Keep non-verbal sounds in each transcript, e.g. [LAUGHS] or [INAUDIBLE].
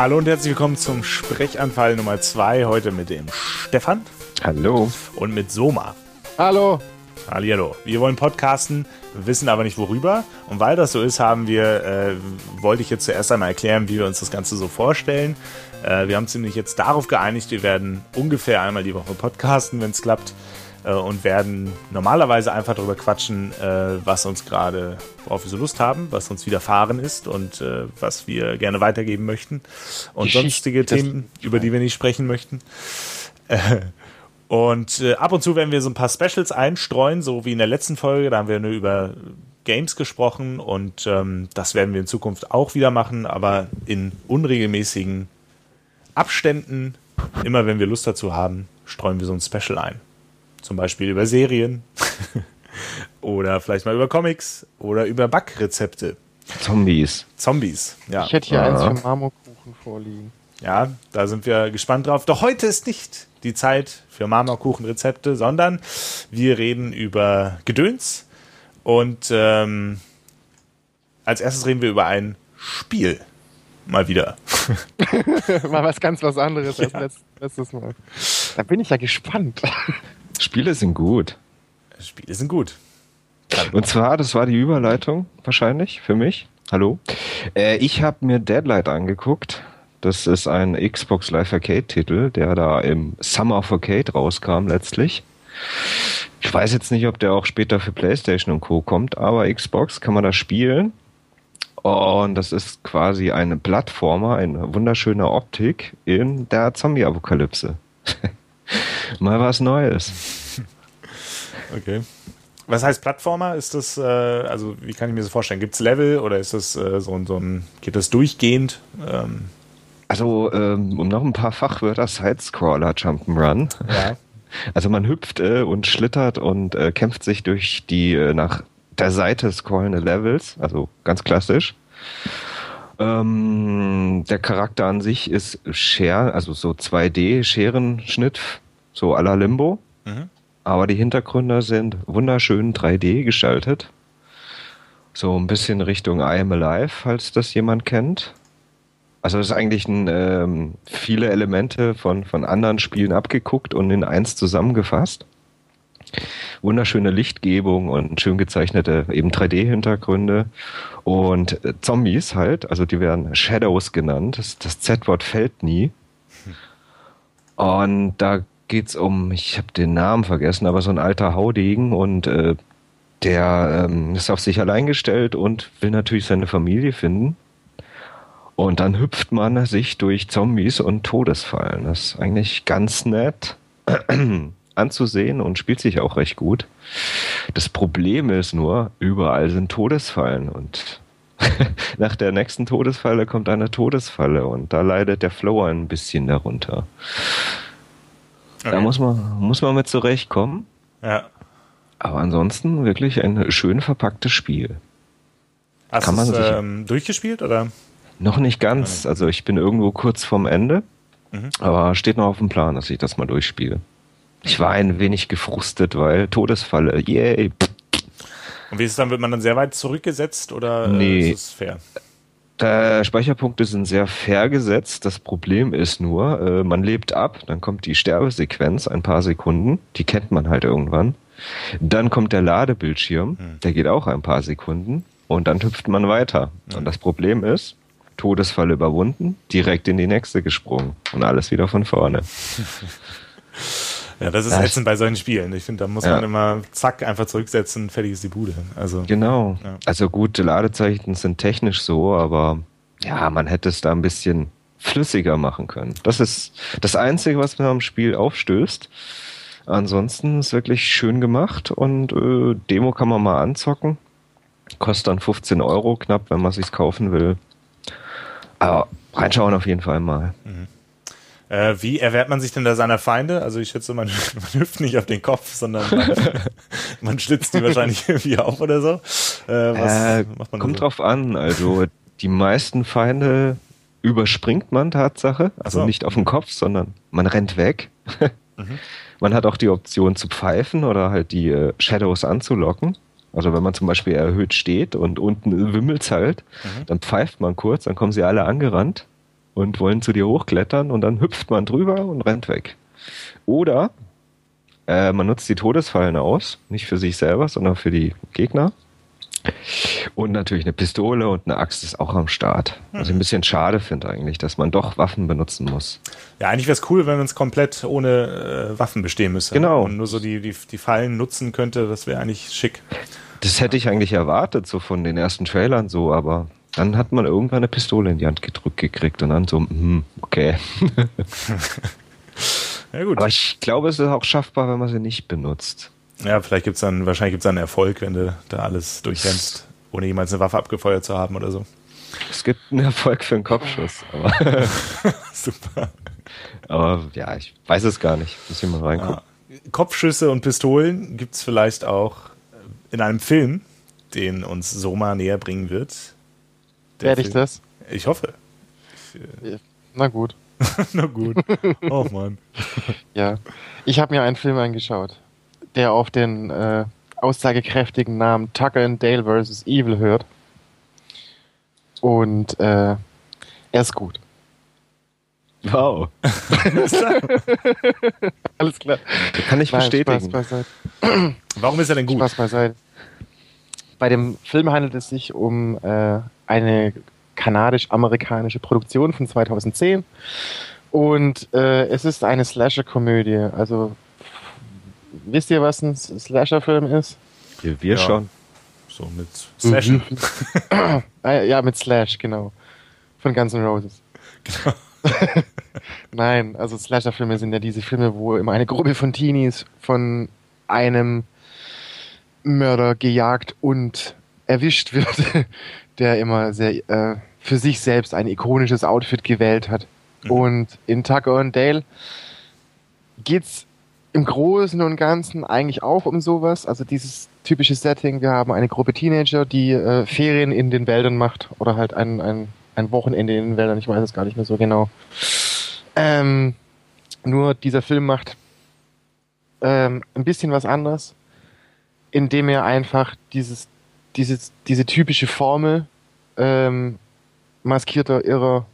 Hallo und herzlich willkommen zum Sprechanfall Nummer 2. Heute mit dem Stefan. Hallo. Und mit Soma. Hallo. Hallihallo. Wir wollen podcasten, wissen aber nicht worüber. Und weil das so ist, haben wir, äh, wollte ich jetzt zuerst einmal erklären, wie wir uns das Ganze so vorstellen. Äh, wir haben uns nämlich jetzt darauf geeinigt, wir werden ungefähr einmal die Woche podcasten, wenn es klappt. Äh, und werden normalerweise einfach darüber quatschen, äh, was uns gerade, worauf wir so Lust haben, was uns widerfahren ist und äh, was wir gerne weitergeben möchten. Und sonstige Themen, über die wir nicht sprechen möchten. Äh, und äh, ab und zu werden wir so ein paar Specials einstreuen, so wie in der letzten Folge. Da haben wir nur über Games gesprochen und ähm, das werden wir in Zukunft auch wieder machen, aber in unregelmäßigen Abständen. Immer wenn wir Lust dazu haben, streuen wir so ein Special ein. Zum Beispiel über Serien [LAUGHS] oder vielleicht mal über Comics oder über Backrezepte. Zombies. Zombies, ja. Ich hätte hier ah. eins für Marmorkuchen vorliegen. Ja, da sind wir gespannt drauf. Doch heute ist nicht die Zeit für Marmorkuchenrezepte, sondern wir reden über Gedöns und ähm, als erstes reden wir über ein Spiel. Mal wieder. [LAUGHS] [LAUGHS] Mal was ganz was anderes ja. als letztes Mal. Da bin ich ja gespannt. Spiele sind gut. Spiele sind gut. Und zwar, das war die Überleitung wahrscheinlich für mich. Hallo. Äh, ich habe mir Deadlight angeguckt. Das ist ein Xbox Live Arcade Titel, der da im Summer of Arcade rauskam letztlich. Ich weiß jetzt nicht, ob der auch später für PlayStation und Co. kommt, aber Xbox kann man da spielen. Und das ist quasi eine Plattformer, eine wunderschöne Optik in der Zombie-Apokalypse. [LAUGHS] Mal was Neues. [LAUGHS] Okay. Was heißt Plattformer? Ist das, äh, also wie kann ich mir das vorstellen? Gibt es Level oder ist das äh, so, so ein, geht das durchgehend? Ähm also, ähm, um noch ein paar Fachwörter, Sidescroller Jump'n'Run. Ja. [LAUGHS] Also man hüpft äh, und schlittert und äh, kämpft sich durch die äh, nach der Seite scrollende Levels, also ganz klassisch. Ähm, der Charakter an sich ist Share, also so 2D-Scherenschnitt, so à la Limbo. Mhm. Aber die Hintergründe sind wunderschön 3D gestaltet. So ein bisschen Richtung I Am Alive, falls das jemand kennt. Also es ist eigentlich ein, ähm, viele Elemente von, von anderen Spielen abgeguckt und in eins zusammengefasst. Wunderschöne Lichtgebung und schön gezeichnete eben 3D-Hintergründe und äh, Zombies halt, also die werden Shadows genannt. Das, das Z-Wort fällt nie. Und da geht's um, ich habe den Namen vergessen, aber so ein alter Haudegen und äh, der ähm, ist auf sich allein gestellt und will natürlich seine Familie finden. Und dann hüpft man sich durch Zombies und Todesfallen. Das ist eigentlich ganz nett [CLEARS THROAT] anzusehen und spielt sich auch recht gut. Das Problem ist nur, überall sind Todesfallen und [LAUGHS] nach der nächsten Todesfalle kommt eine Todesfalle und da leidet der Flow ein bisschen darunter. Okay. Da muss man, muss man mit zurechtkommen. Ja. Aber ansonsten wirklich ein schön verpacktes Spiel. Hast du es ähm, durchgespielt oder? Noch nicht ganz. Also ich bin irgendwo kurz vorm Ende. Mhm. Aber steht noch auf dem Plan, dass ich das mal durchspiele. Ich war ein wenig gefrustet, weil Todesfalle, yay. Und wie ist es dann, wird man dann sehr weit zurückgesetzt oder nee. ist es fair? Äh, Speicherpunkte sind sehr fair gesetzt. Das Problem ist nur, äh, man lebt ab, dann kommt die Sterbesequenz, ein paar Sekunden, die kennt man halt irgendwann. Dann kommt der Ladebildschirm, hm. der geht auch ein paar Sekunden und dann hüpft man weiter. Hm. Und das Problem ist, Todesfall überwunden, direkt in die nächste gesprungen und alles wieder von vorne. [LAUGHS] Ja, das ist das ätzend bei solchen Spielen. Ich finde, da muss ja. man immer zack einfach zurücksetzen, fertig ist die Bude. Also genau. Ja. Also gute Ladezeichen sind technisch so, aber ja, man hätte es da ein bisschen flüssiger machen können. Das ist das Einzige, was mir am Spiel aufstößt. Ansonsten ist wirklich schön gemacht und äh, Demo kann man mal anzocken. Kostet dann 15 Euro knapp, wenn man sich's kaufen will. Aber reinschauen auf jeden Fall mal. Mhm. Äh, wie erwehrt man sich denn da seiner Feinde? Also ich schätze, man, [LAUGHS] man hüpft nicht auf den Kopf, sondern man, [LAUGHS] man schlitzt die wahrscheinlich irgendwie auf oder so. Äh, äh, kommt so? drauf an. Also die meisten Feinde überspringt man Tatsache. Also so. nicht auf den Kopf, sondern man rennt weg. [LAUGHS] mhm. Man hat auch die Option zu pfeifen oder halt die äh, Shadows anzulocken. Also wenn man zum Beispiel erhöht steht und unten wimmelt's halt, mhm. dann pfeift man kurz, dann kommen sie alle angerannt und wollen zu dir hochklettern und dann hüpft man drüber und rennt weg. Oder äh, man nutzt die Todesfallen aus, nicht für sich selber, sondern für die Gegner. Und natürlich eine Pistole und eine Axt ist auch am Start. Was ich ein bisschen schade finde eigentlich, dass man doch Waffen benutzen muss. Ja, eigentlich wäre es cool, wenn man es komplett ohne äh, Waffen bestehen müsste. Genau. Und nur so die, die, die Fallen nutzen könnte, das wäre eigentlich schick. Das hätte ich eigentlich erwartet, so von den ersten Trailern so, aber dann hat man irgendwann eine Pistole in die Hand gedrückt gekriegt und dann so, hm, okay. [LAUGHS] Ja, gut. Aber ich glaube, es ist auch schaffbar, wenn man sie nicht benutzt. Ja, vielleicht gibt's dann, wahrscheinlich gibt's dann Erfolg, wenn du da alles durchrennst, ohne jemals eine Waffe abgefeuert zu haben oder so. Es gibt einen Erfolg für einen Kopfschuss, aber, [LAUGHS] Super. aber ja, ich weiß es gar nicht. Muss ich mal reingucken. Ja. Kopfschüsse und Pistolen gibt's vielleicht auch in einem Film, den uns Soma näher bringen wird. Werde ich das? Ich hoffe. Na gut. [LAUGHS] Na gut. [LAUGHS] Oh Mann. Ja. Ich habe mir einen Film angeschaut, der auf den äh, aussagekräftigen Namen Tucker and Dale vs. Evil hört. Und äh, er ist gut. Wow. [LAUGHS] Alles klar. Kann ich Nein, bestätigen. Spaß beiseite. Warum ist er denn gut? Spaß beiseite. Bei dem Film handelt es sich um äh, eine kanadisch-amerikanische Produktion von 2010 und äh, es ist eine Slasher-Komödie. Also wisst ihr, was ein Slasher-Film ist? Wir, wir Ja. schon. So mit Session. [COUGHS] Ah, ja, mit Slash, genau. Von Guns N' Roses. Genau. [LAUGHS] Nein, also Slasher-Filme sind ja diese Filme, wo immer eine Gruppe von Teenies von einem Mörder gejagt und erwischt wird, [LAUGHS] der immer sehr äh, für sich selbst ein ikonisches Outfit gewählt hat. Mhm. Und in Tucker und Dale geht's im Großen und Ganzen eigentlich auch um sowas. Also dieses typische Setting, wir haben eine Gruppe Teenager, die äh, Ferien in den Wäldern macht oder halt ein, ein, ein Wochenende in den Wäldern, ich weiß es gar nicht mehr so genau. Ähm, nur dieser Film macht ähm, ein bisschen was anders, indem er einfach dieses, dieses, diese typische Formel ähm, maskierter Irrer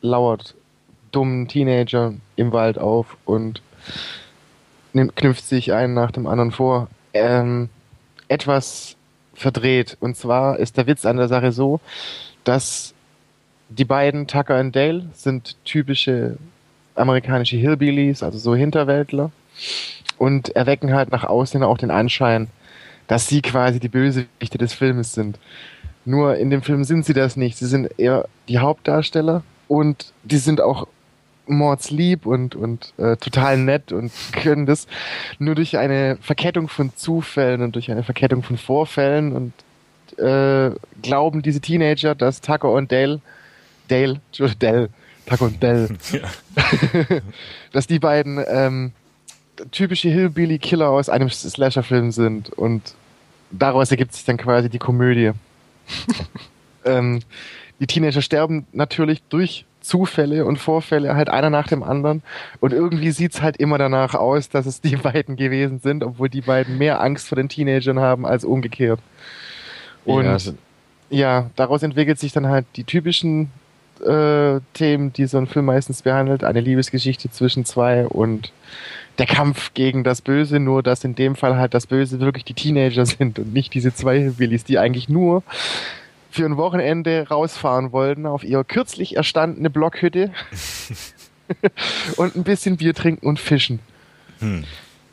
lauert dummen Teenager im Wald auf und nimmt, knüpft sich einen nach dem anderen vor. Ähm, etwas verdreht. Und zwar ist der Witz an der Sache so, dass die beiden Tucker und Dale sind typische amerikanische Hillbillies, also so Hinterwäldler und erwecken halt nach außen auch den Anschein, dass sie quasi die Bösewichte des Filmes sind. Nur in dem Film sind sie das nicht. Sie sind eher die Hauptdarsteller und die sind auch mordslieb und, und äh, total nett und können das nur durch eine Verkettung von Zufällen und durch eine Verkettung von Vorfällen und äh, glauben diese Teenager, dass Tucker und Dale, Dale, Entschuldigung, Dale, Tucker und Dale, [LAUGHS] Ja. [LAUGHS] dass die beiden ähm, typische Hillbilly-Killer aus einem Slasher-Film sind und daraus ergibt sich dann quasi die Komödie. [LAUGHS] ähm, die Teenager sterben natürlich durch Zufälle und Vorfälle halt einer nach dem anderen und irgendwie sieht's halt immer danach aus, dass es die [LAUGHS] beiden gewesen sind, obwohl die beiden mehr Angst vor den Teenagern haben als umgekehrt. Und Ja, ja, also- daraus entwickelt sich dann halt die typischen äh, Themen, die so ein Film meistens behandelt. Eine Liebesgeschichte zwischen zwei und der Kampf gegen das Böse, nur dass in dem Fall halt das Böse wirklich die Teenager [LAUGHS] sind und nicht diese zwei Willis, die eigentlich nur für ein Wochenende rausfahren wollten auf ihre kürzlich erstandene Blockhütte [LAUGHS] und ein bisschen Bier trinken und fischen. Hm.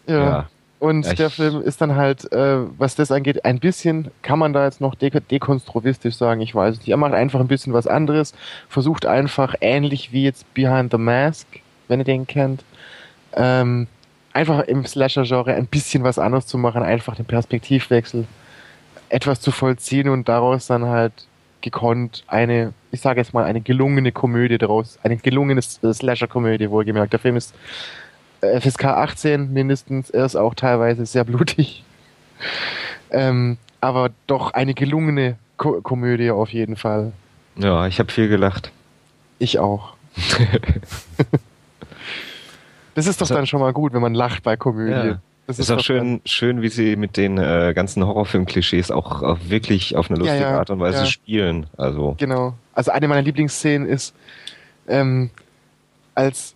Ja. Ja. Und Ja, der Film ist dann halt, äh, was das angeht, ein bisschen, kann man da jetzt noch de dekonstruistisch sagen, ich weiß nicht. Er macht einfach ein bisschen was anderes, versucht einfach ähnlich wie jetzt Behind the Mask, wenn ihr den kennt, ähm, einfach im Slasher-Genre ein bisschen was anderes zu machen, einfach den Perspektivwechsel, etwas zu vollziehen und daraus dann halt gekonnt eine, ich sage jetzt mal, eine gelungene Komödie daraus, eine gelungene Slasher-Komödie, wohlgemerkt. Der Film ist äh, FSK 18 mindestens, er ist auch teilweise sehr blutig. [LAUGHS] Ähm, aber doch eine gelungene Ko Komödie auf jeden Fall. ja, ich habe viel gelacht. Ich auch. [LAUGHS] das ist doch Also- dann schon mal gut, wenn man lacht bei Komödie. Ja. Das ist auch doch schön, schön, wie sie mit den äh, ganzen Horrorfilm-Klischees auch, auch wirklich auf eine lustige Ja, ja, Art und Weise ja. spielen. Also, Genau. Also eine meiner Lieblingsszenen ist, ähm, als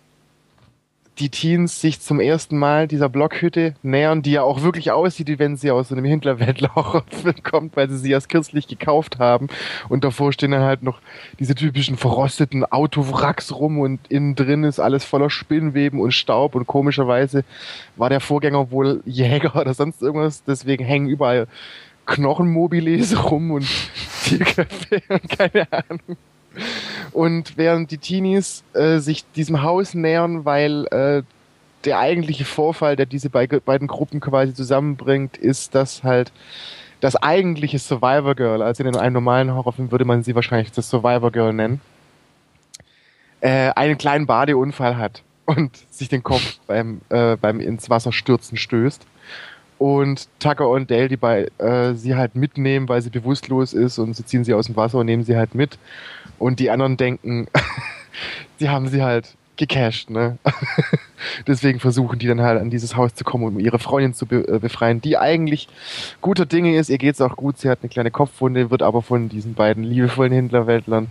die Teens sich zum ersten Mal dieser Blockhütte nähern, die ja auch wirklich aussieht, wie wenn sie aus so einem Hinterwäldler-Horrorfilm [LAUGHS] kommt, weil sie sie erst kürzlich gekauft haben. Und davor stehen dann halt noch diese typischen verrosteten Autowracks rum und innen drin ist alles voller Spinnweben und Staub und komischerweise war der Vorgänger wohl Jäger [LAUGHS] oder sonst irgendwas, deswegen hängen überall Knochenmobiles rum und [LAUGHS] Tierköpfe und keine Ahnung. Und während die Teenies äh, sich diesem Haus nähern, weil äh, der eigentliche Vorfall, der diese be beiden Gruppen quasi zusammenbringt, ist, dass halt das eigentliche Survivor Girl, also in einem normalen Horrorfilm würde man sie wahrscheinlich das Survivor Girl nennen, äh, einen kleinen Badeunfall hat und sich den Kopf [LAUGHS] beim, äh, beim ins Wasser stürzen stößt und Tucker und Dale, die bei äh, sie halt mitnehmen, weil sie bewusstlos ist und sie ziehen sie aus dem Wasser und nehmen sie halt mit. Und die anderen denken, [LAUGHS] die haben sie halt gecasht, ne? [LAUGHS] Deswegen versuchen die dann halt an dieses Haus zu kommen, um ihre Freundin zu be äh, befreien, die eigentlich guter Dinge ist. Ihr geht's auch gut, sie hat eine kleine Kopfwunde, wird aber von diesen beiden liebevollen Händlerweltlern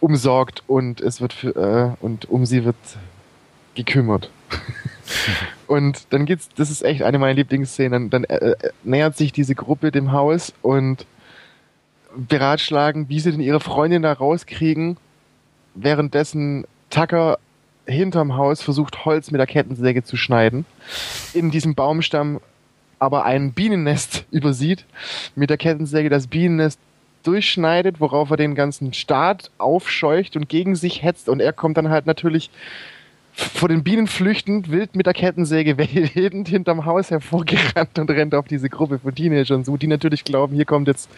umsorgt und es wird für, äh, und um sie wird gekümmert. [LAUGHS] und dann geht's, das ist echt eine meiner Lieblingsszenen, dann, dann äh, äh, nähert sich diese Gruppe dem Haus und beratschlagen, wie sie denn ihre Freundin da rauskriegen, währenddessen Tucker hinterm Haus versucht, Holz mit der Kettensäge zu schneiden, in diesem Baumstamm aber ein Bienennest [LAUGHS] übersieht, mit der Kettensäge das Bienennest durchschneidet, worauf er den ganzen Staat aufscheucht und gegen sich hetzt. Und er kommt dann halt natürlich vor den Bienen flüchtend, wild mit der Kettensäge [LAUGHS] wehend hinterm Haus hervorgerannt und rennt auf diese Gruppe von Teenagern zu, die natürlich glauben, hier kommt jetzt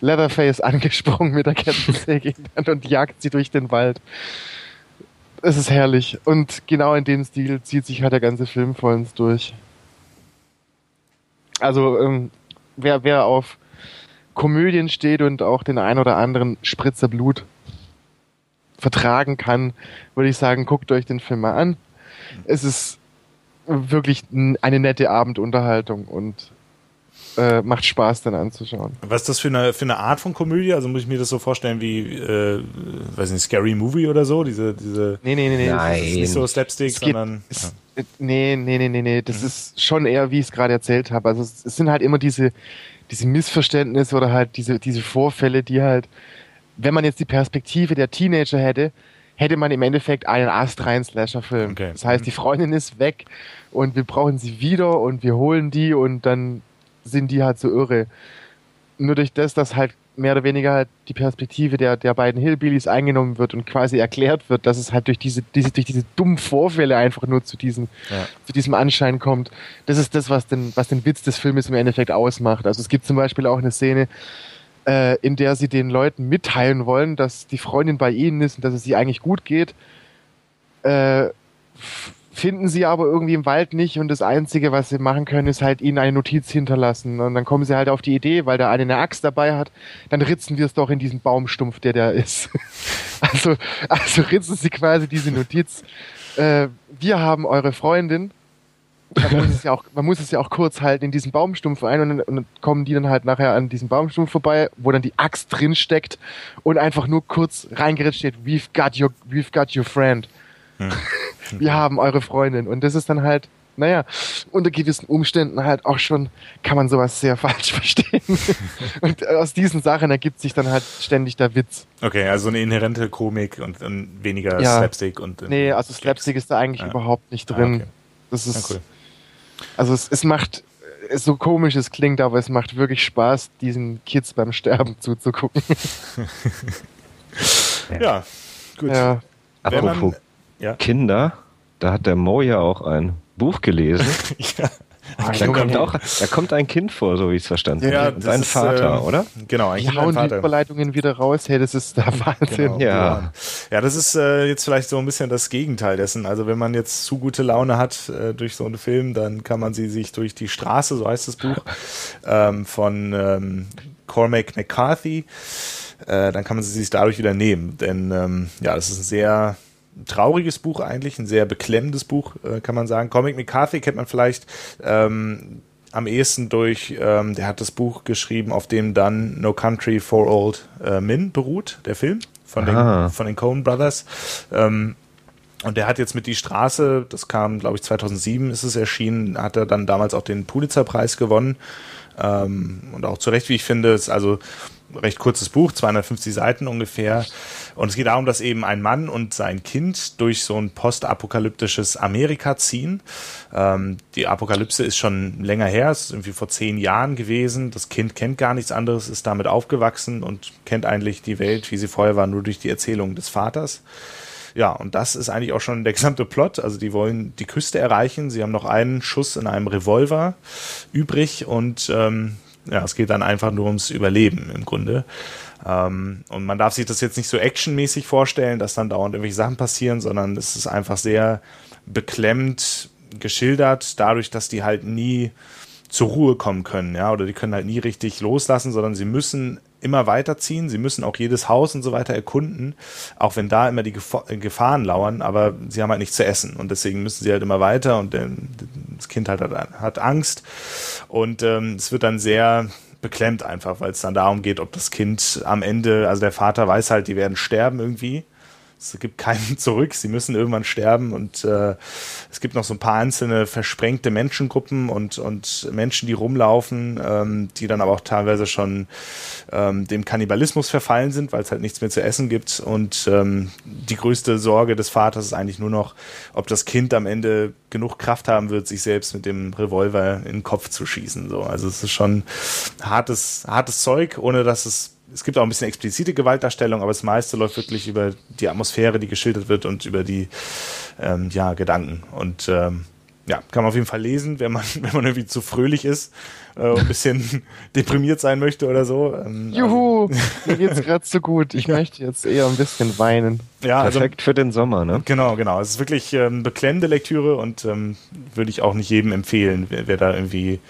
Leatherface angesprungen mit der Kettensäge [LAUGHS] und jagt sie durch den Wald. Es ist herrlich. Und genau in dem Stil zieht sich halt der ganze Film vollends durch. Also, ähm, wer, wer auf Komödien steht und auch den ein oder anderen Spritzer Blut vertragen kann, würde ich sagen, guckt euch den Film mal an. Es ist wirklich eine nette Abendunterhaltung und äh, macht Spaß dann anzuschauen. Was ist das für eine, für eine Art von Komödie? Also muss ich mir das so vorstellen wie, äh, weiß nicht, Scary Movie oder so? Diese, diese. Nee, nee, nee, nee. Nein. Das ist nicht so Slapstick, es sondern. Geht, es, ja. Nee, nee, nee, nee, nee. Das mhm. ist schon eher, wie ich es gerade erzählt habe. Also es, es, sind halt immer diese, diese Missverständnisse oder halt diese, diese Vorfälle, die halt wenn man jetzt die Perspektive der Teenager hätte, hätte man im Endeffekt einen astreinen Slasher-Film. Okay. Das heißt, die Freundin ist weg und wir brauchen sie wieder und wir holen die und dann sind die halt so irre. Nur durch das, dass halt mehr oder weniger halt die Perspektive der, der beiden Hillbillies eingenommen wird und quasi erklärt wird, dass es halt durch diese, diese, durch diese dummen Vorfälle einfach nur zu diesem, ja. zu diesem Anschein kommt. Das ist das, was den, was den Witz des Filmes im Endeffekt ausmacht. Also es gibt zum Beispiel auch eine Szene, äh, in der sie den Leuten mitteilen wollen, dass die Freundin bei ihnen ist und dass es ihr eigentlich gut geht. Äh, finden sie aber irgendwie im Wald nicht und das Einzige, was sie machen können, ist halt ihnen eine Notiz hinterlassen. Und dann kommen sie halt auf die Idee, weil der eine eine Axt dabei hat, dann ritzen wir es doch in diesen Baumstumpf, der da ist. [LAUGHS] also, also ritzen sie quasi diese Notiz. Äh, wir haben eure Freundin man muss, es [LAUGHS] ja auch, man muss es ja auch kurz halten in diesen Baumstumpf ein und, und dann kommen die dann halt nachher an diesem Baumstumpf vorbei, wo dann die Axt drin steckt und einfach nur kurz reingeritzt steht, we've got your, we've got your friend. Hm. [LAUGHS] Wir haben eure Freundin. Und das ist dann halt, naja, unter gewissen Umständen halt auch schon, kann man sowas sehr [LAUGHS] falsch verstehen. und aus diesen Sachen ergibt sich dann halt ständig der Witz. Okay, also eine inhärente Komik und, und weniger ja. Slapstick und. Nee, also Slapstick ist da eigentlich ja. überhaupt nicht drin. Ah, okay. Das ist. Ja, cool. Also es, es macht so komisch es klingt, aber es macht wirklich Spaß, diesen Kids beim Sterben zuzugucken. [LAUGHS] ja, gut. Ja. Apropos man, ja. Kinder, da hat der Mo ja auch ein Buch gelesen. [LAUGHS] ja. Da, kommt auch, da kommt ein Kind vor, so wie ich es verstanden ja, habe. Und ein Vater, äh, oder? Genau, ein Die kind hauen Vater. die Überleitungen wieder raus. Hey, das ist der [LAUGHS] Wahnsinn. Genau, ja. ja, das ist äh, jetzt vielleicht so ein bisschen das Gegenteil dessen. Also wenn man jetzt zu gute Laune hat äh, durch so einen Film, dann kann man sie sich durch die Straße, so heißt das Buch, [LAUGHS] ähm, von ähm, Cormac McCarthy, äh, dann kann man sie sich dadurch wieder nehmen. Denn ähm, ja, das ist ein sehr trauriges Buch eigentlich, ein sehr beklemmendes Buch, äh, kann man sagen. Comic McCarthy kennt man vielleicht ähm, am ehesten durch, ähm, der hat das Buch geschrieben, auf dem dann No Country for Old äh, Men beruht, der Film. von den, von den Coen Brothers. Ähm, und der hat jetzt mit Die Straße, das kam, glaube ich, 2007 ist es erschienen, hat er dann damals auch den Pulitzerpreis gewonnen. Ähm, und auch zu Recht, wie ich finde, ist also recht kurzes Buch, 250 Seiten ungefähr. Und es geht darum, dass eben ein Mann und sein Kind durch so ein postapokalyptisches Amerika ziehen. Ähm, die Apokalypse ist schon länger her, es ist irgendwie vor zehn Jahren gewesen. Das Kind kennt gar nichts anderes, ist damit aufgewachsen und kennt eigentlich die Welt, wie sie vorher war, nur durch die Erzählung des Vaters. Ja, und das ist eigentlich auch schon der gesamte Plot. Also die wollen die Küste erreichen. Sie haben noch einen Schuss in einem Revolver übrig und ähm, ja, es geht dann einfach nur ums Überleben im Grunde. Ähm, und man darf sich das jetzt nicht so actionmäßig vorstellen, dass dann dauernd irgendwelche Sachen passieren, sondern es ist einfach sehr beklemmt geschildert, dadurch, dass die halt nie zur Ruhe kommen können, ja, oder die können halt nie richtig loslassen, sondern sie müssen immer weiterziehen, sie müssen auch jedes Haus und so weiter erkunden, auch wenn da immer die Gefahren lauern, aber sie haben halt nichts zu essen und deswegen müssen sie halt immer weiter und das Kind hat, hat Angst. Und ähm, es wird dann sehr beklemmt einfach, weil es dann darum geht, ob das Kind am Ende, also der Vater weiß halt, die werden sterben irgendwie es gibt keinen [LAUGHS] zurück, sie müssen irgendwann sterben und äh, es gibt noch so ein paar einzelne versprengte Menschengruppen und, und Menschen, die rumlaufen, ähm, die dann aber auch teilweise schon ähm, dem Kannibalismus verfallen sind, weil es halt nichts mehr zu essen gibt. Und ähm, die größte Sorge des Vaters ist eigentlich nur noch, ob das Kind am Ende genug Kraft haben wird, sich selbst mit dem Revolver in den Kopf zu schießen. So. Also es ist schon hartes, hartes Zeug, ohne dass es es gibt auch ein bisschen explizite Gewaltdarstellung, aber das meiste läuft wirklich über die Atmosphäre, die geschildert wird und über die ähm, ja, Gedanken. Und ähm, ja, kann man auf jeden Fall lesen, wenn man, [LAUGHS] wenn man irgendwie zu fröhlich ist, äh, ein bisschen [LAUGHS] deprimiert sein möchte oder so. Ähm, Juhu, [LAUGHS] mir geht's gerade so gut. Ich möchte jetzt eher ein bisschen weinen. Ja, also Perfekt also, für den Sommer, ne? Genau, genau. Es ist wirklich ähm, beklemmende Lektüre und ähm, würde ich auch nicht jedem empfehlen, wer, wer da irgendwie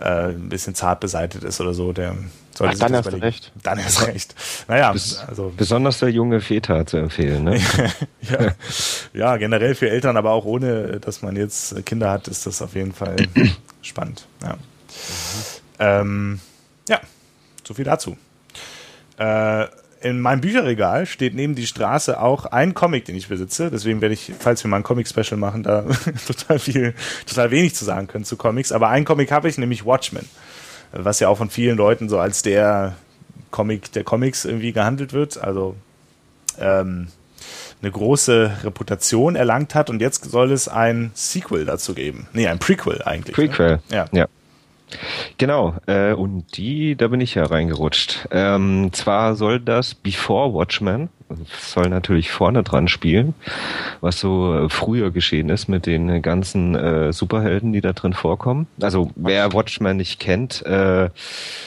äh, ein bisschen zart beseitigt ist oder so, der Ach, dann erst recht. Dann erst recht. Naja, Bes also. Besonders der junge Väter zu empfehlen, ne? [LAUGHS] ja. ja, generell für Eltern, aber auch ohne, dass man jetzt Kinder hat, ist das auf jeden Fall [CLEARS THROAT] spannend. Ja. Mhm. Ähm, ja, so viel dazu. Äh, in meinem Bücherregal steht neben die Straße auch ein Comic, den ich besitze. Deswegen werde ich, falls wir mal ein Comic-Special machen, da [LAUGHS] total viel, total wenig zu sagen können zu Comics. Aber ein Comic habe ich, nämlich Watchmen was ja auch von vielen Leuten so als der Comic der Comics irgendwie gehandelt wird. Also ähm, eine große Reputation erlangt hat und jetzt soll es ein Sequel dazu geben. Nee, ein Prequel eigentlich. Ne? Prequel, ne? ja. ja. Genau, äh, und die, da bin ich ja reingerutscht. Ähm, zwar soll das Before Watchmen, soll natürlich vorne dran spielen, was so äh, früher geschehen ist mit den ganzen äh, Superhelden, die da drin vorkommen. Also wer Watchmen nicht kennt, äh,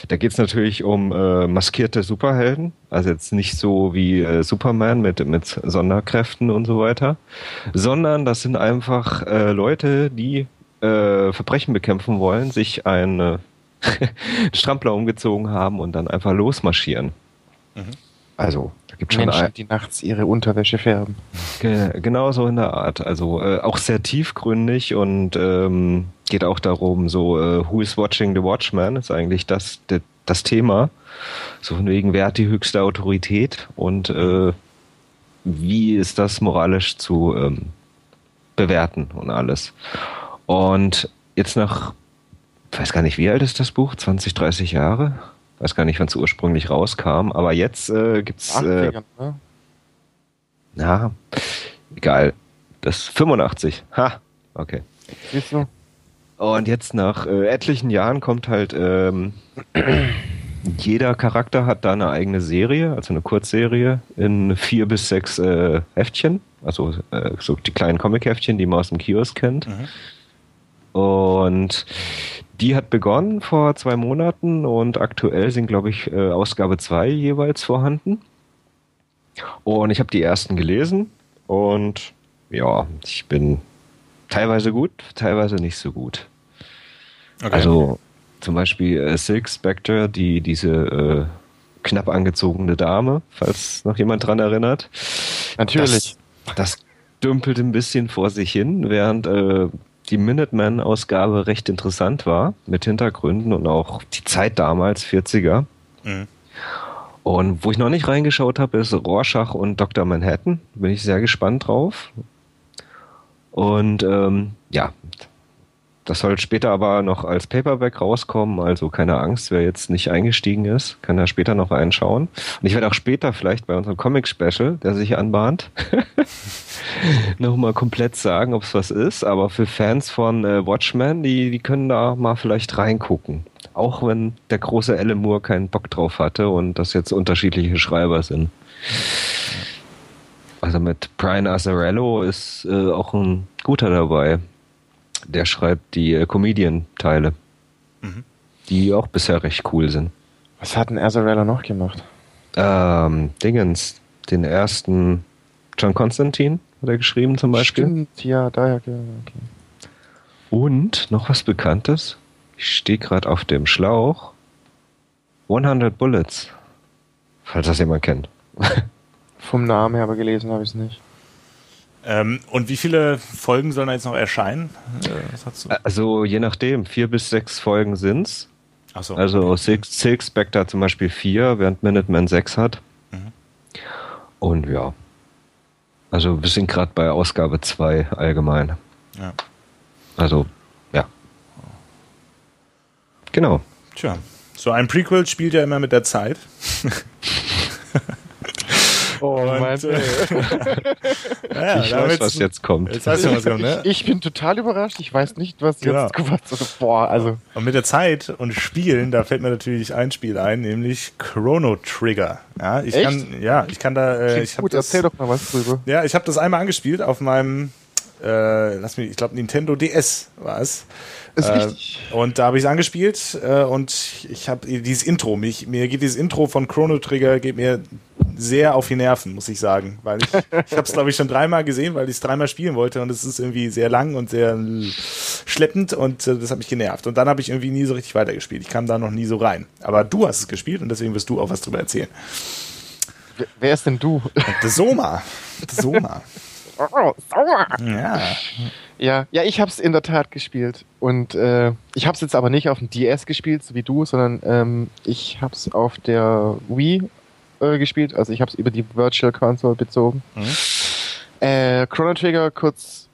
da geht's natürlich um äh, maskierte Superhelden, also jetzt nicht so wie äh, Superman mit, mit Sonderkräften und so weiter, sondern das sind einfach äh, Leute, die äh, Verbrechen bekämpfen wollen, sich [LAUGHS] einen Strampler umgezogen haben und dann einfach losmarschieren. Mhm. Also, gibt schon Menschen, die nachts ihre Unterwäsche färben. Ge genau so in der Art. Also äh, auch sehr tiefgründig und ähm, geht auch darum, so äh, Who is watching the Watchman ist eigentlich das, de, das Thema. So von wegen, wer hat die höchste Autorität und äh, wie ist das moralisch zu ähm, bewerten und alles. Und jetzt nach, ich weiß gar nicht, wie alt ist das Buch? 20, 30 Jahre? Ich weiß gar nicht, wann es ursprünglich rauskam, aber jetzt äh, gibt's. Äh, ne? Ja, egal. Das 85. Ha, okay. Siehst du? Und jetzt nach äh, etlichen Jahren kommt halt ähm, [CLEARS THROAT] jeder Charakter hat da eine eigene Serie, also eine Kurzserie in vier bis sechs äh, Heftchen, also äh, so die kleinen Comic-Heftchen, die man aus dem Kiosk kennt. Mhm. Und die hat begonnen vor zwei Monaten und aktuell sind, glaube ich, äh, Ausgabe zwei jeweils vorhanden. Und ich habe die ersten gelesen und ja, ich bin teilweise gut, teilweise nicht so gut. Okay. Also zum Beispiel äh, Silk Spectre, die diese äh, knapp angezogene Dame, falls noch jemand dran erinnert. Natürlich. Das, das dümpelt ein bisschen vor sich hin, während äh, die Minuteman-Ausgabe recht interessant war, mit Hintergründen und auch die Zeit damals, 40er. Mhm. Und wo ich noch nicht reingeschaut habe, ist Rorschach und Dr. Manhattan. Bin ich sehr gespannt drauf. Und ähm, ja, das soll später aber noch als Paperback rauskommen, also keine Angst, wer jetzt nicht eingestiegen ist, kann da später noch reinschauen. Und ich werde auch später vielleicht bei unserem Comic-Special, der sich anbahnt, [LAUGHS] nochmal komplett sagen, ob es was ist. Aber für Fans von äh, Watchmen, die, die können da mal vielleicht reingucken. Auch wenn der große Alan Moore keinen Bock drauf hatte und das jetzt unterschiedliche Schreiber sind. Also mit Brian Azzarello ist äh, auch ein guter dabei. Der schreibt die äh, Comedian-Teile, mhm. die auch bisher recht cool sind. Was hat denn Azzarello noch gemacht? Ähm, Dingens, den ersten John Constantine hat er geschrieben zum Beispiel. Stimmt, ja, daher. Okay. Und noch was Bekanntes. Ich stehe gerade auf dem Schlauch. 100 Bullets. Falls das jemand kennt. [LAUGHS] Vom Namen her aber gelesen habe ich es nicht. Ähm, und wie viele Folgen sollen da jetzt noch erscheinen? Äh, also je nachdem, vier bis sechs Folgen sind's. Ach so. Also Silk, Silk Spectre zum Beispiel vier, während Minuteman sechs hat. Mhm. Und ja. Also wir sind gerade bei Ausgabe zwei allgemein. Ja. Also, ja. Genau. Tja, so ein Prequel spielt ja immer mit der Zeit. [LAUGHS] Oh, und, Mann. Äh, [LAUGHS] ja, ich weiß, was jetzt kommt. Jetzt weißt du, was kommt ne? ich, ich, bin total überrascht. Ich weiß nicht, was genau. jetzt kommt. Boah, also. Und mit der Zeit und Spielen, da fällt mir natürlich ein Spiel ein, nämlich Chrono Trigger. Ja, ich Echt? kann, ja, ich kann da, äh, ich habe das. Erzähl doch mal was drüber. Ja, ich habe das einmal angespielt auf meinem, äh, lass mich, ich glaube Nintendo DS war es. Ist äh, richtig. Und da habe ich es angespielt äh, und ich habe dieses Intro, mich, mir geht dieses Intro von Chrono Trigger geht mir sehr auf die Nerven, muss ich sagen. Weil ich, ich habe es, glaube ich, schon dreimal gesehen, weil ich es dreimal spielen wollte und es ist irgendwie sehr lang und sehr schleppend und äh, das hat mich genervt. Und dann habe ich irgendwie nie so richtig weitergespielt. Ich kam da noch nie so rein. Aber du hast es gespielt und deswegen wirst du auch was drüber erzählen. Wer ist denn du? Der Soma. Der Soma. Oh, Soma. Ja. Ja, ja, ich habe es in der Tat gespielt und äh, ich habe es jetzt aber nicht auf dem DS gespielt, so wie du, sondern ähm, ich habe es auf der Wii äh, gespielt. Also ich habe es über die Virtual Console bezogen. Mhm. Äh, Chrono Trigger, kurz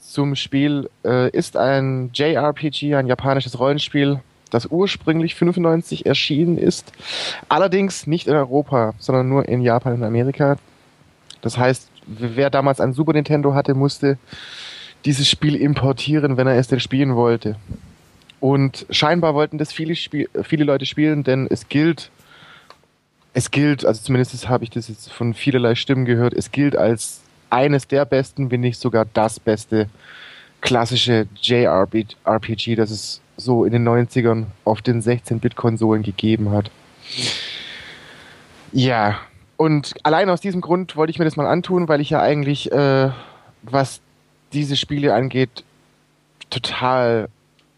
zum Spiel, äh, ist ein JRPG, ein japanisches Rollenspiel, das ursprünglich 95 erschienen ist. Allerdings nicht in Europa, sondern nur in Japan und Amerika. Das heißt, wer damals ein Super Nintendo hatte, musste dieses Spiel importieren, wenn er es denn spielen wollte. Und scheinbar wollten das viele, Spiel viele Leute spielen, denn es gilt es gilt, also zumindest habe ich das jetzt von vielerlei Stimmen gehört, es gilt als eines der besten, wenn nicht sogar das beste klassische JRPG, das es so in den 90ern auf den 16-Bit-Konsolen gegeben hat. Ja, und allein aus diesem Grund wollte ich mir das mal antun, weil ich ja eigentlich, äh, was diese Spiele angeht, total,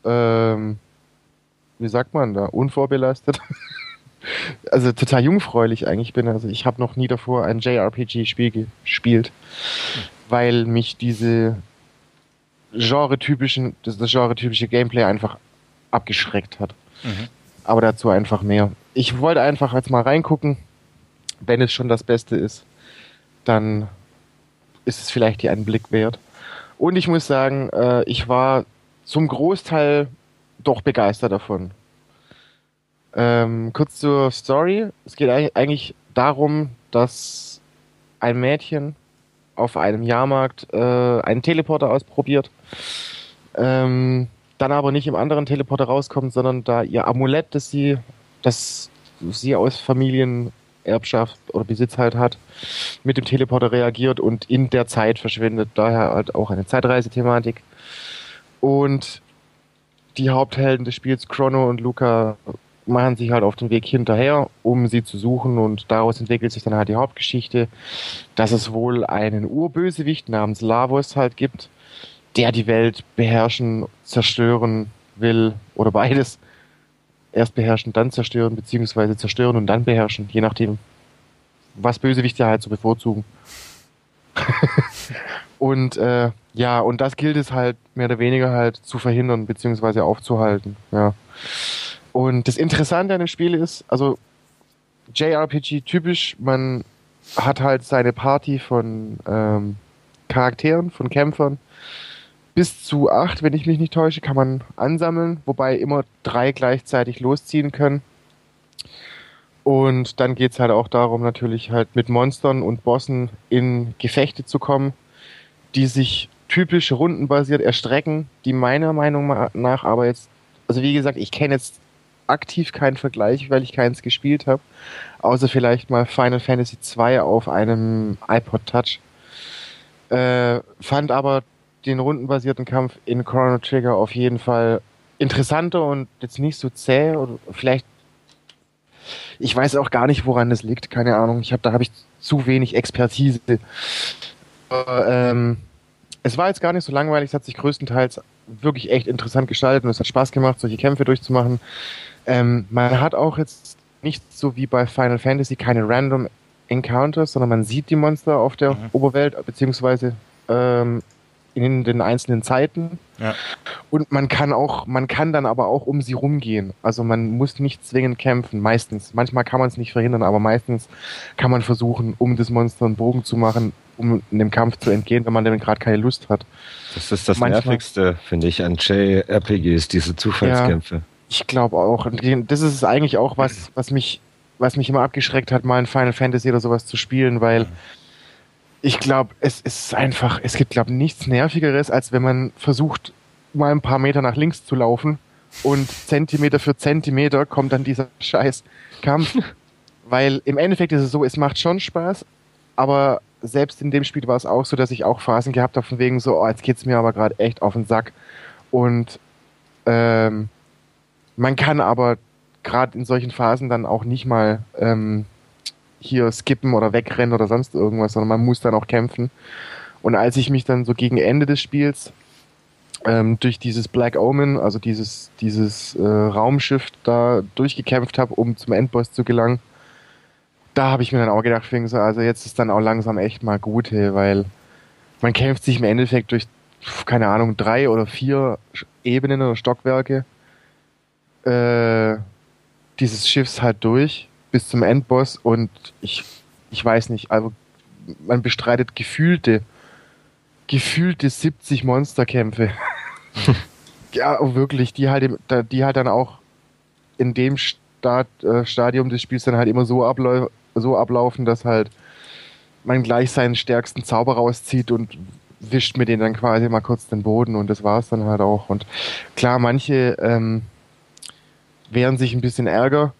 ähm, wie sagt man da, unvorbelastet [LAUGHS] also total jungfräulich eigentlich bin. Also ich habe noch nie davor ein JRPG-Spiel gespielt, weil mich diese genre-typischen, das, das genre-typische Gameplay einfach abgeschreckt hat. Mhm. Aber dazu einfach mehr. Ich wollte einfach jetzt mal reingucken, wenn es schon das Beste ist, dann ist es vielleicht hier einen Blick wert. Und ich muss sagen, äh, ich war zum Großteil doch begeistert davon. Ähm, kurz zur Story. Es geht eigentlich darum, dass ein Mädchen auf einem Jahrmarkt äh, einen Teleporter ausprobiert, ähm, dann aber nicht im anderen Teleporter rauskommt, sondern da ihr Amulett, das sie, das sie aus Familienerbschaft oder Besitz halt hat, mit dem Teleporter reagiert und in der Zeit verschwindet. Daher halt auch eine Zeitreisethematik. Und die Haupthelden des Spiels, Chrono und Luca, machen sich halt auf den Weg hinterher, um sie zu suchen und daraus entwickelt sich dann halt die Hauptgeschichte, dass es wohl einen Urbösewicht namens Lavos halt gibt, der die Welt beherrschen, zerstören will oder beides. Erst beherrschen, dann zerstören, beziehungsweise zerstören und dann beherrschen, je nachdem, was Bösewichte halt zu so bevorzugen. [LAUGHS] und äh, ja, und das gilt es halt mehr oder weniger halt zu verhindern, beziehungsweise aufzuhalten. Ja. Und das Interessante an dem Spiel ist, also JRPG typisch, man hat halt seine Party von ähm, Charakteren, von Kämpfern. Bis zu acht, wenn ich mich nicht täusche, kann man ansammeln, wobei immer drei gleichzeitig losziehen können. Und dann geht's halt auch darum, natürlich halt mit Monstern und Bossen in Gefechte zu kommen, die sich typisch rundenbasiert erstrecken, die meiner Meinung nach aber jetzt, also wie gesagt, ich kenne jetzt aktiv keinen Vergleich, weil ich keins gespielt habe, außer vielleicht mal Final Fantasy II auf einem iPod Touch. Äh, fand aber den rundenbasierten Kampf in Chrono Trigger auf jeden Fall interessanter und jetzt nicht so zäh oder vielleicht ich weiß auch gar nicht, woran das liegt, keine Ahnung. Ich habe da habe ich zu wenig Expertise. Aber, ähm, es war jetzt gar nicht so langweilig, es hat sich größtenteils wirklich echt interessant gestaltet und es hat Spaß gemacht, solche Kämpfe durchzumachen. Ähm, man hat auch jetzt nicht so wie bei Final Fantasy keine Random Encounters, sondern man sieht die Monster auf der mhm. Oberwelt, beziehungsweise ähm, in den einzelnen Zeiten. Ja. Und man kann auch, man kann dann aber auch um sie rumgehen. Also man muss nicht zwingend kämpfen, meistens. Manchmal kann man es nicht verhindern, aber meistens kann man versuchen, um das Monster einen Bogen zu machen, um dem Kampf zu entgehen, wenn man damit gerade keine Lust hat. Das ist das Manchmal, Nervigste, finde ich, an JRPGs, diese Zufallskämpfe. Ja, ich glaube auch. Und das ist eigentlich auch was, was mich, was mich immer abgeschreckt hat, mal ein Final Fantasy oder sowas zu spielen, weil ich glaube, es ist einfach, es gibt, glaube nichts Nervigeres, als wenn man versucht, mal ein paar Meter nach links zu laufen und Zentimeter für Zentimeter kommt dann dieser [LAUGHS] scheiß Kampf. Weil im Endeffekt ist es so, es macht schon Spaß, aber selbst in dem Spiel war es auch so, dass ich auch Phasen gehabt habe, von wegen so, oh, jetzt geht's mir aber gerade echt auf den Sack. Und ähm, man kann aber gerade in solchen Phasen dann auch nicht mal ähm, hier skippen oder wegrennen oder sonst irgendwas, sondern man muss dann auch kämpfen. Und als ich mich dann so gegen Ende des Spiels ähm, durch dieses Black Omen, also dieses, dieses äh, Raumschiff da durchgekämpft habe, um zum Endboss zu gelangen, da habe ich mir dann auch gedacht, so, also jetzt ist dann auch langsam echt mal gut, hey, weil man kämpft sich im Endeffekt durch, keine Ahnung, drei oder vier Ebenen oder Stockwerke äh, dieses Schiffs halt durch bis zum Endboss und ich, ich weiß nicht, also man bestreitet gefühlte, gefühlte 70 Monsterkämpfe. [LAUGHS] ja, wirklich, die halt, die halt dann auch in dem Start, äh, Stadium des Spiels dann halt immer so, ablau so ablaufen, dass halt man gleich seinen stärksten Zauber rauszieht und wischt mit denen dann quasi mal kurz den Boden und das war's dann halt auch. Und klar, manche ähm, wehren sich ein bisschen Ärger,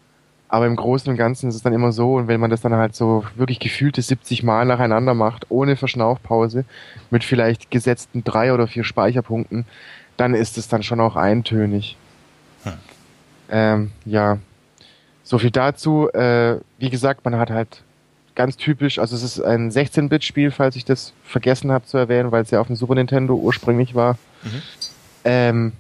aber im Großen und Ganzen ist es dann immer so, und wenn man das dann halt so wirklich gefühlte 70 Mal nacheinander macht, ohne Verschnaufpause, mit vielleicht gesetzten drei oder vier Speicherpunkten, dann ist es dann schon auch eintönig. Hm. Ähm, ja, so viel dazu. Äh, wie gesagt, man hat halt ganz typisch, also es ist ein 16-Bit-Spiel, falls ich das vergessen habe zu erwähnen, weil es ja auf dem Super Nintendo ursprünglich war. Mhm. Ähm,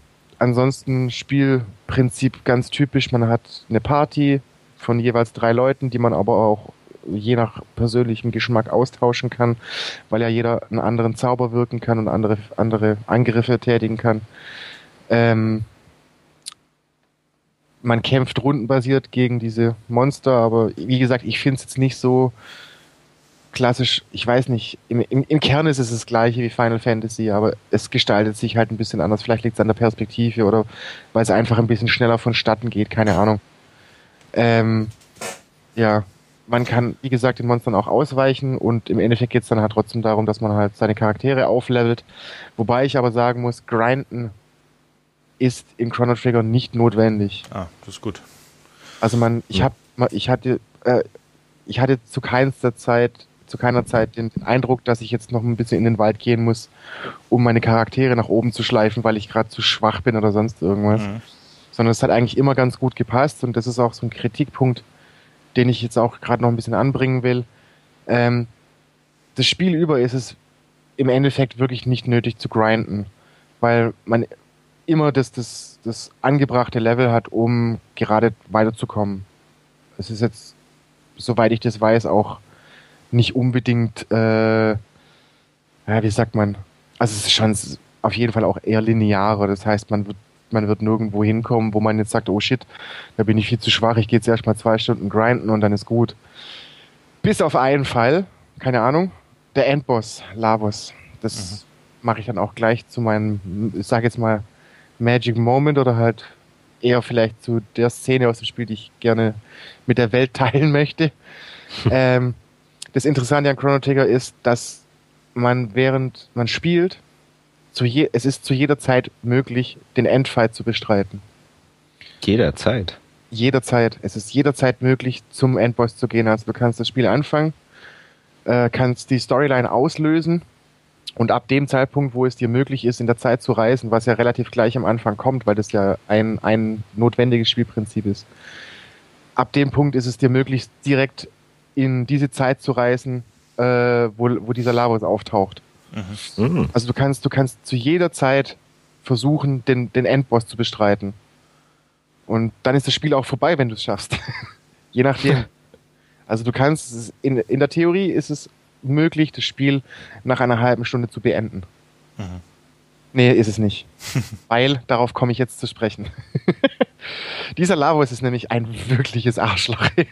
ansonsten Spielprinzip ganz typisch, man hat eine Party, von jeweils drei Leuten, die man aber auch je nach persönlichem Geschmack austauschen kann, weil ja jeder einen anderen Zauber wirken kann und andere, andere Angriffe tätigen kann. Ähm, man kämpft rundenbasiert gegen diese Monster, aber wie gesagt, ich finde es jetzt nicht so klassisch, ich weiß nicht, im, im, im, Kern ist es das gleiche wie Final Fantasy, aber es gestaltet sich halt ein bisschen anders. Vielleicht liegt es an der Perspektive oder weil es einfach ein bisschen schneller vonstatten geht, keine Ahnung. Ähm, ja, man kann, wie gesagt, den Monstern auch ausweichen und im Endeffekt geht es dann halt trotzdem darum, dass man halt seine Charaktere auflevelt. Wobei ich aber sagen muss, grinden ist in Chrono Trigger nicht notwendig. Ah, das ist gut. Also man, ich hab, ich hatte, äh, ich hatte zu keiner Zeit, zu keiner Zeit den, den, Eindruck, dass ich jetzt noch ein bisschen in den Wald gehen muss, um meine Charaktere nach oben zu schleifen, weil ich gerade zu schwach bin oder sonst irgendwas. Mhm sondern es hat eigentlich immer ganz gut gepasst und das ist auch so ein Kritikpunkt, den ich jetzt auch gerade noch ein bisschen anbringen will. Ähm, das Spiel über ist es im Endeffekt wirklich nicht nötig zu grinden, weil man immer das, das, das angebrachte Level hat, um gerade weiterzukommen. Es ist jetzt, soweit ich das weiß, auch nicht unbedingt, äh, ja, wie sagt man, also es ist schon auf jeden Fall auch eher linearer. Das heißt, man wird man wird nirgendwo hinkommen, wo man jetzt sagt, oh shit, da bin ich viel zu schwach, ich gehe jetzt erstmal zwei Stunden grinden und dann ist gut. Bis auf einen Fall, keine Ahnung, der Endboss, Lavos. Das mhm. mache ich dann auch gleich zu meinem, ich sage jetzt mal, Magic Moment oder halt eher vielleicht zu der Szene aus dem Spiel, die ich gerne mit der Welt teilen möchte. [LAUGHS] ähm, das Interessante an Chrono Trigger ist, dass man während man spielt, zu je, es ist zu jeder Zeit möglich, den Endfight zu bestreiten. Jederzeit? Jederzeit. Es ist jederzeit möglich, zum Endboss zu gehen. Also du kannst das Spiel anfangen, äh, kannst die Storyline auslösen und ab dem Zeitpunkt, wo es dir möglich ist, in der Zeit zu reisen, was ja relativ gleich am Anfang kommt, weil das ja ein, ein notwendiges Spielprinzip ist, ab dem Punkt ist es dir möglich, direkt in diese Zeit zu reisen, äh, wo, wo dieser Lavos auftaucht. Mhm. Also du kannst, du kannst zu jeder Zeit versuchen, den, den Endboss zu bestreiten. Und dann ist das Spiel auch vorbei, wenn du es schaffst. [LAUGHS] Je nachdem. [LAUGHS] Also du kannst, in, in der Theorie ist es möglich, das Spiel nach einer halben Stunde zu beenden. Mhm. Nee, ist es nicht. [LAUGHS] Weil, darauf komme ich jetzt zu sprechen. [LAUGHS] Dieser Lavos ist nämlich ein wirkliches Arschloch. [LAUGHS]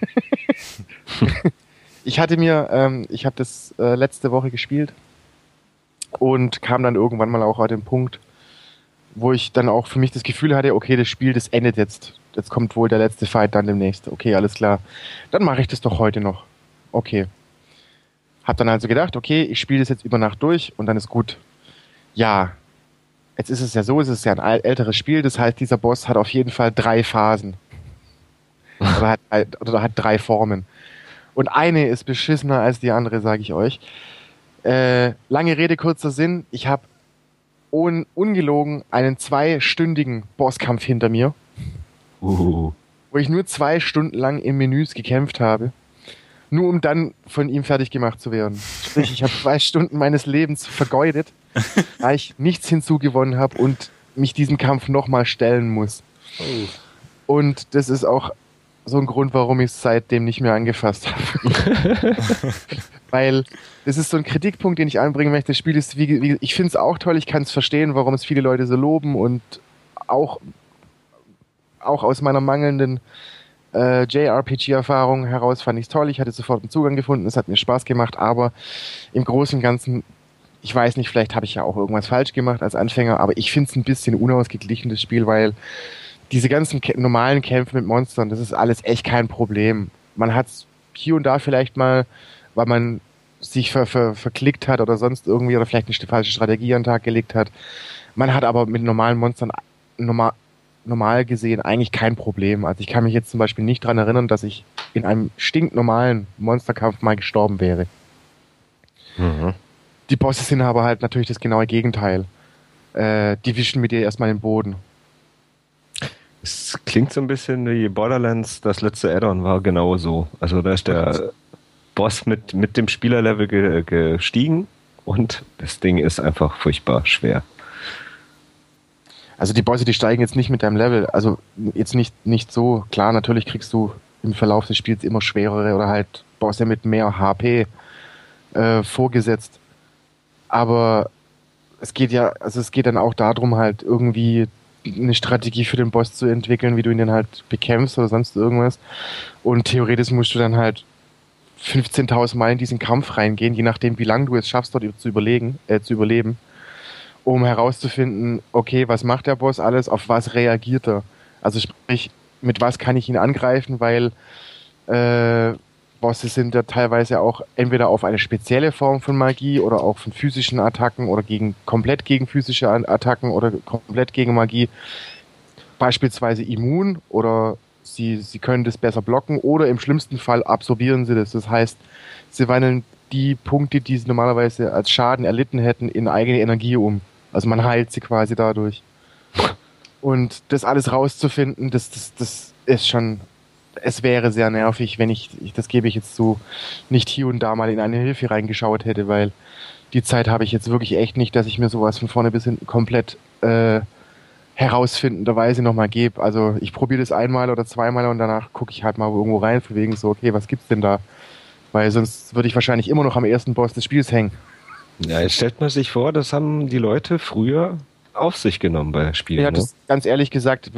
ich hatte mir, ähm, ich habe das äh, letzte Woche gespielt und kam dann irgendwann mal auch an den Punkt, wo ich dann auch für mich das Gefühl hatte, okay, das Spiel, das endet jetzt. Jetzt kommt wohl der letzte Fight dann demnächst. Okay, alles klar. Dann mache ich das doch heute noch. Okay. Hab dann also gedacht, okay, ich spiele das jetzt über Nacht durch und dann ist gut. Ja, jetzt ist es ja so, es ist ja ein älteres Spiel, das heißt, dieser Boss hat auf jeden Fall drei Phasen. oder, hat, oder hat drei Formen. Und eine ist beschissener als die andere, sage ich euch. Äh, lange Rede, kurzer Sinn. Ich habe un ungelogen einen zweistündigen Bosskampf hinter mir. Uh. Wo ich nur zwei Stunden lang in Menüs gekämpft habe. Nur um dann von ihm fertig gemacht zu werden. Sprich, ich habe zwei Stunden meines Lebens vergeudet, [LAUGHS] weil ich nichts hinzugewonnen habe und mich diesem Kampf nochmal stellen muss. Oh. Und das ist auch so ein Grund, warum ich es seitdem nicht mehr angefasst habe. [LAUGHS] Weil das ist so ein Kritikpunkt, den ich anbringen möchte. Das Spiel ist, wie, wie ich finde es auch toll, ich kann es verstehen, warum es viele Leute so loben und auch, auch aus meiner mangelnden äh, JRPG-Erfahrung heraus fand ich es toll. Ich hatte sofort einen Zugang gefunden, es hat mir Spaß gemacht, aber im Großen und Ganzen, ich weiß nicht, vielleicht habe ich ja auch irgendwas falsch gemacht als Anfänger, aber ich finde es ein bisschen unausgeglichen, das Spiel, weil diese ganzen normalen Kämpfe mit Monstern, das ist alles echt kein Problem. Man hat hier und da vielleicht mal, weil man sich ver, ver, verklickt hat oder sonst irgendwie oder vielleicht eine falsche Strategie an den Tag gelegt hat. Man hat aber mit normalen Monstern normal, normal gesehen eigentlich kein Problem. Also ich kann mich jetzt zum Beispiel nicht dran erinnern, dass ich in einem stinknormalen Monsterkampf mal gestorben wäre. Mhm. Die Bosse sind aber halt natürlich das genaue Gegenteil. Äh, die wischen mit dir erstmal den Boden. Es klingt so ein bisschen wie Borderlands, das letzte Addon war genau so. Also da ist der Boss mit, mit dem Spielerlevel ge, gestiegen und das Ding ist einfach furchtbar schwer. Also die Bosse, die steigen jetzt nicht mit deinem Level. Also jetzt nicht, nicht so. Klar, natürlich kriegst du im Verlauf des Spiels immer schwerere oder halt Bosse mit mehr HP äh, vorgesetzt. Aber es geht ja, also es geht dann auch darum, halt irgendwie eine Strategie für den Boss zu entwickeln, wie du ihn dann halt bekämpfst oder sonst irgendwas. Und theoretisch musst du dann halt 15.000 Mal in diesen Kampf reingehen, je nachdem, wie lange du es schaffst, dort zu, überlegen, äh, zu überleben, um herauszufinden, okay, was macht der Boss alles, auf was reagiert er. Also sprich, mit was kann ich ihn angreifen, weil äh, Bosse sind ja teilweise auch entweder auf eine spezielle Form von Magie oder auch von physischen Attacken oder gegen komplett gegen physische Attacken oder komplett gegen Magie beispielsweise immun oder sie, sie können das besser blocken oder im schlimmsten Fall absorbieren sie das. Das heißt, sie wandeln die Punkte, die sie normalerweise als Schaden erlitten hätten, in eigene Energie um. Also man heilt sie quasi dadurch. Und das alles rauszufinden, das, das, das ist schon es wäre sehr nervig, wenn ich, das gebe ich jetzt zu, nicht hier und da mal in eine Hilfe reingeschaut hätte, weil die Zeit habe ich jetzt wirklich echt nicht, dass ich mir sowas von vorne bis hinten komplett äh, herausfindenderweise nochmal gebe. Also ich probiere das einmal oder zweimal und danach gucke ich halt mal irgendwo rein, für wegen so, okay, was gibt's denn da? Weil sonst würde ich wahrscheinlich immer noch am ersten Boss des Spiels hängen. Ja, jetzt stellt man sich vor, das haben die Leute früher auf sich genommen bei Spielen. Ja, ne? das, ganz ehrlich gesagt,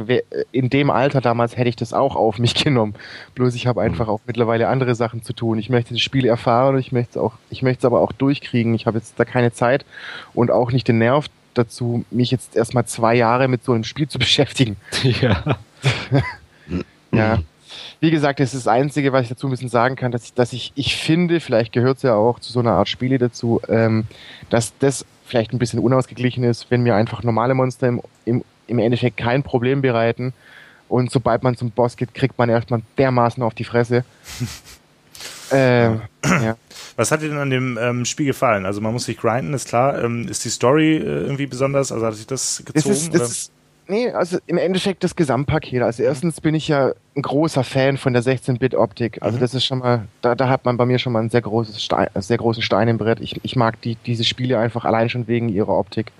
in dem Alter damals hätte ich das auch auf mich [LAUGHS] genommen. Bloß ich habe einfach auch mittlerweile andere Sachen zu tun. Ich möchte das Spiel erfahren und ich möchte es auch, ich möchte es aber auch durchkriegen. Ich habe jetzt da keine Zeit und auch nicht den Nerv dazu, mich jetzt erstmal zwei Jahre mit so einem Spiel zu [LAUGHS] beschäftigen. ja. [LAUGHS] Ja. Wie gesagt, das ist das Einzige, was ich dazu ein bisschen sagen kann, dass ich, dass ich, ich finde, vielleicht gehört es ja auch zu so einer Art Spiele dazu, ähm, dass das vielleicht ein bisschen unausgeglichen ist, wenn mir einfach normale Monster im, im, im Endeffekt kein Problem bereiten und sobald man zum Boss geht, kriegt man erstmal dermaßen auf die Fresse. [LAUGHS] ähm, ja. Was hat dir denn an dem ähm, Spiel gefallen? Also man muss sich grinden, ist klar. Ähm, ist die Story äh, irgendwie besonders? Also hat sich das gezogen? ist, das ist, nee, also im Endeffekt das Gesamtpaket. Also erstens bin ich ja ein großer Fan von der 16-Bit-Optik. Also Mhm. das ist schon mal, da, da hat man bei mir schon mal einen sehr großes Stein, einen sehr großen Stein im Brett. Ich, ich mag die, diese Spiele einfach allein schon wegen ihrer Optik.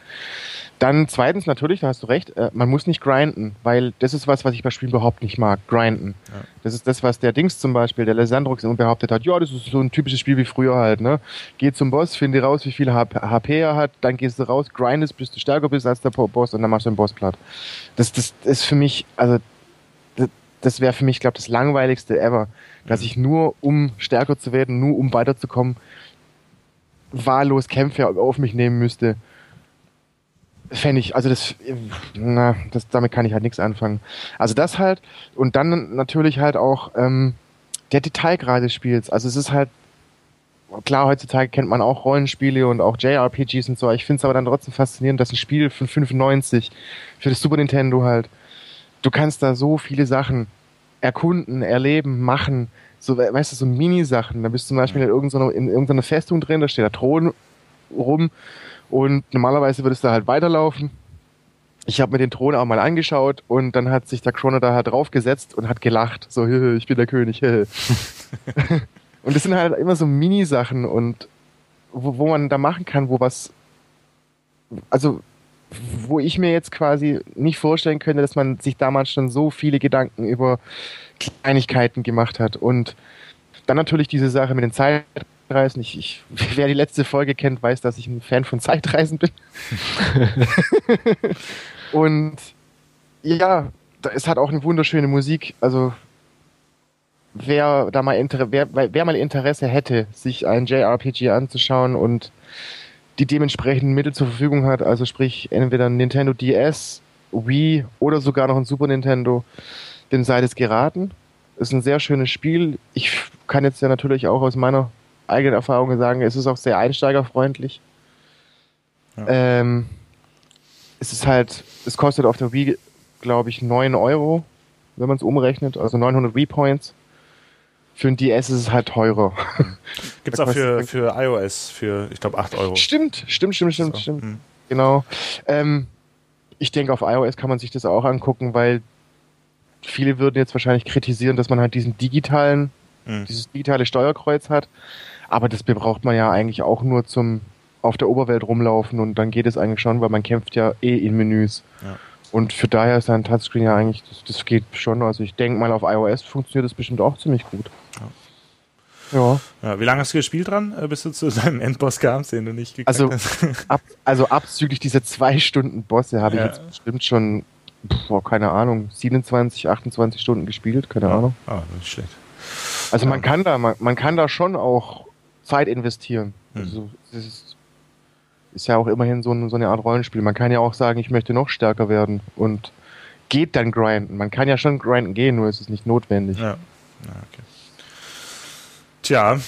Dann zweitens natürlich, da hast du recht, äh, man muss nicht grinden, weil das ist was, was ich bei Spielen überhaupt nicht mag, grinden. Ja. Das ist das, was der Dings zum Beispiel, der Lesandrox immer behauptet hat, ja, das ist so ein typisches Spiel wie früher halt, ne? Geh zum Boss, finde raus, wie viel HP er hat, dann gehst du raus, grindest, bis du stärker bist als der Boss und dann machst du den Boss platt. Das, das ist für mich, also, das, wäre für mich, glaube das langweiligste ever, dass ich nur, um stärker zu werden, nur um weiterzukommen, wahllos Kämpfe auf mich nehmen müsste. Fände ich, also das, na, das, damit kann ich halt nichts anfangen. Also das halt, und dann natürlich halt auch ähm, der Detailgrad des Spiels. Also es ist halt, klar, heutzutage kennt man auch Rollenspiele und auch JRPGs und so, ich finde es aber dann trotzdem faszinierend, dass ein Spiel von 95 für das Super Nintendo halt, du kannst da so viele Sachen erkunden, erleben, machen, so, we- weißt du, so Mini-Sachen. Da bist du zum Beispiel in irgendeiner, in irgendeiner Festung drin, da steht der Thron rum und normalerweise würdest du halt weiterlaufen. Ich habe mir den Thron auch mal angeschaut und dann hat sich der Chrono da halt draufgesetzt und hat gelacht. So, "Hehe, [LAUGHS] ich bin der König. hehe." [LAUGHS] und das sind halt immer so Mini-Sachen und wo, wo man da machen kann, wo was, also wo ich mir jetzt quasi nicht vorstellen könnte, dass man sich damals schon so viele Gedanken über Kleinigkeiten gemacht hat. Und dann natürlich diese Sache mit den Zeitreisen. Ich, ich, [LAUGHS] wer die letzte Folge kennt, weiß, dass ich ein Fan von Zeitreisen bin. [LAUGHS] Und ja, es hat auch eine wunderschöne Musik. Also wer da mal Inter wer, wer mal Interesse hätte, sich ein JRPG anzuschauen und die dementsprechenden Mittel zur Verfügung hat, also sprich entweder ein Nintendo DS, Wii oder sogar noch ein Super Nintendo, dem sei das geraten. Ist ein sehr schönes Spiel. Ich kann jetzt ja natürlich auch aus meiner eigenen Erfahrung sagen, es ist auch sehr einsteigerfreundlich. Ja. Ähm, es ist halt, es kostet auf der Wii, glaube ich, 9 Euro, wenn man es umrechnet, also 900 Wii Points. Für ein DS ist es halt teurer. [LAUGHS] Gibt es auch für, für iOS für, ich glaube, 8 Euro. Stimmt, stimmt, stimmt, stimmt, So, stimmt. hm. Genau. Ähm, ich denke, auf iOS kann man sich das auch angucken, weil viele würden jetzt wahrscheinlich kritisieren, dass man halt diesen digitalen, Hm. dieses digitale Steuerkreuz hat. Aber das braucht man ja eigentlich auch nur zum auf der Oberwelt rumlaufen und dann geht es eigentlich schon, weil man kämpft ja eh in Menüs. Ja. Und für daher ist ein Touchscreen ja eigentlich, das, das geht schon. Also ich denke mal, auf iOS funktioniert das bestimmt auch ziemlich gut. Ja. Ja, wie lange hast du gespielt dran, äh, bis du zu deinem Endboss kamst, den du nicht gekriegt Also, hast? [LAUGHS] ab, also abzüglich dieser zwei Stunden Bosse habe Ja. ich jetzt bestimmt schon, boah, keine Ahnung, 27, 28 Stunden gespielt, keine Ja. Ahnung. Ah, nicht schlecht. Also man kann da, man, man kann da schon auch Zeit investieren. Hm. Also das ist, ist ja auch immerhin so, ein, so eine Art Rollenspiel. Man kann ja auch sagen, ich möchte noch stärker werden und geht dann grinden. Man kann ja schon grinden gehen, nur ist es nicht notwendig. Ja. ja okay. Tja,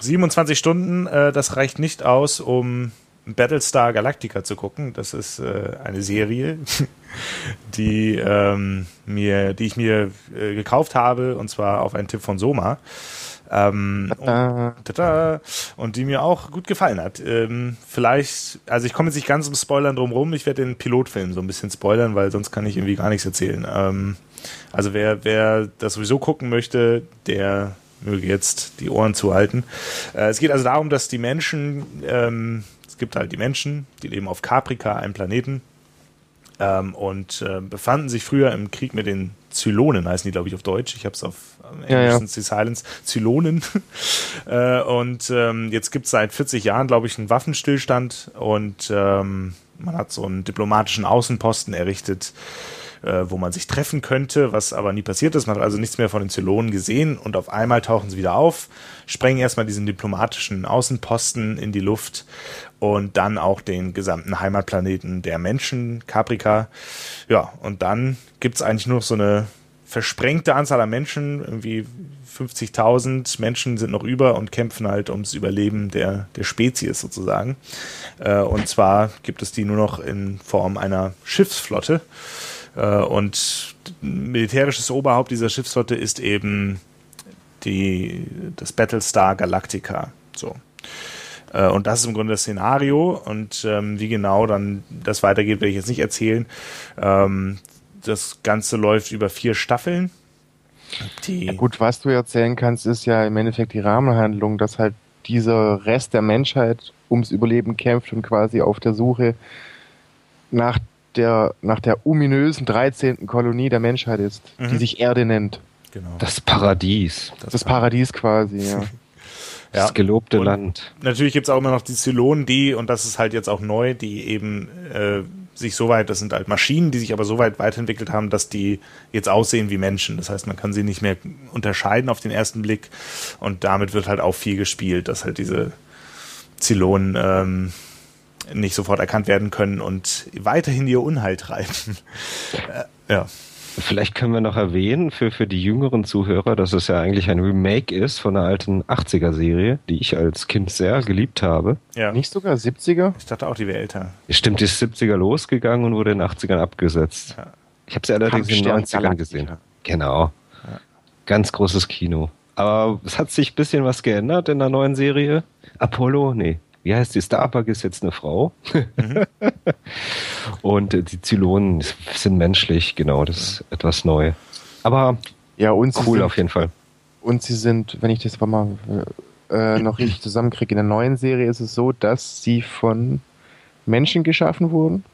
27 Stunden, äh, das reicht nicht aus, um Battlestar Galactica zu gucken. Das ist äh, eine Serie, [LAUGHS] die, ähm, mir, die ich mir äh, gekauft habe, und zwar auf einen Tipp von Soma. Ähm, und, Äh, tada, und die mir auch gut gefallen hat. Ähm, vielleicht, also ich komme jetzt nicht ganz um Spoilern drum rum, ich werde den Pilotfilm so ein bisschen spoilern, weil sonst kann ich irgendwie gar nichts erzählen. Ähm, also wer, wer das sowieso gucken möchte, der möge jetzt die Ohren zuhalten. Äh, es geht also darum, dass die Menschen, ähm, es gibt halt die Menschen, die leben auf Caprica, einem Planeten, ähm, und äh, befanden sich früher im Krieg mit den Zylonen, heißen die, glaube ich, auf Deutsch. Ich habe es auf Ja, Englisch ja. sind es die Silence, Zylonen. [LAUGHS] äh, und ähm, jetzt gibt es seit 40 Jahren, glaube ich, einen Waffenstillstand und ähm, Man hat so einen diplomatischen Außenposten errichtet, äh, wo man sich treffen könnte, was aber nie passiert ist. Man hat also nichts mehr von den Zylonen gesehen und auf einmal tauchen sie wieder auf, sprengen erstmal diesen diplomatischen Außenposten in die Luft und dann auch den gesamten Heimatplaneten der Menschen, Caprica. Ja, und dann gibt's eigentlich nur noch so eine versprengte Anzahl an Menschen, irgendwie 50.000 Menschen sind noch über und kämpfen halt ums Überleben der, der Spezies sozusagen. Äh, und zwar gibt es die nur noch in Form einer Schiffsflotte. Äh, und militärisches Oberhaupt dieser Schiffsflotte ist eben die, das Battlestar Galactica. So. Äh, und das ist im Grunde das Szenario. Und ähm, wie genau dann das weitergeht, werde ich jetzt nicht erzählen. Ähm, das Ganze läuft über vier Staffeln. Ja gut, was du erzählen kannst, ist ja im Endeffekt die Rahmenhandlung, dass halt dieser Rest der Menschheit ums Überleben kämpft und quasi auf der Suche nach der, nach der ominösen 13. Kolonie der Menschheit ist, mhm. die sich Erde nennt. Genau. Das Paradies. Das, das Paradies quasi, ja. [LAUGHS] Das ja. gelobte und Land. Natürlich gibt es auch immer noch die Zylonen, die, und das ist halt jetzt auch neu, die eben äh, sich so weit, das sind halt Maschinen, die sich aber so weit weiterentwickelt haben, dass die jetzt aussehen wie Menschen. Das heißt, man kann sie nicht mehr unterscheiden auf den ersten Blick und damit wird halt auch viel gespielt, dass halt diese Zylonen ähm, nicht sofort erkannt werden können und weiterhin ihr Unheil treiben. äh, [LAUGHS] ja. Vielleicht können wir noch erwähnen für, für die jüngeren Zuhörer, dass es ja eigentlich ein Remake ist von einer alten 80er-Serie, die ich als Kind sehr geliebt habe. Ja. Nicht sogar 70er? Ich dachte auch, die wäre älter. Stimmt, die ist 70er losgegangen und wurde in den 80ern abgesetzt. Ja. Ich habe sie allerdings in den 90ern gesehen. Genau. Ja. Ganz großes Kino. Aber es hat sich ein bisschen was geändert in der neuen Serie. Apollo, nee, wie heißt die? Starbuck ist jetzt eine Frau. Mhm. [LAUGHS] und äh, die Zylonen sind menschlich, genau, das ist etwas neu. Aber ja, und cool sind, auf jeden Fall. Und sie sind, wenn ich das mal äh, noch richtig zusammenkriege, in der neuen Serie ist es so, dass sie von Menschen geschaffen wurden.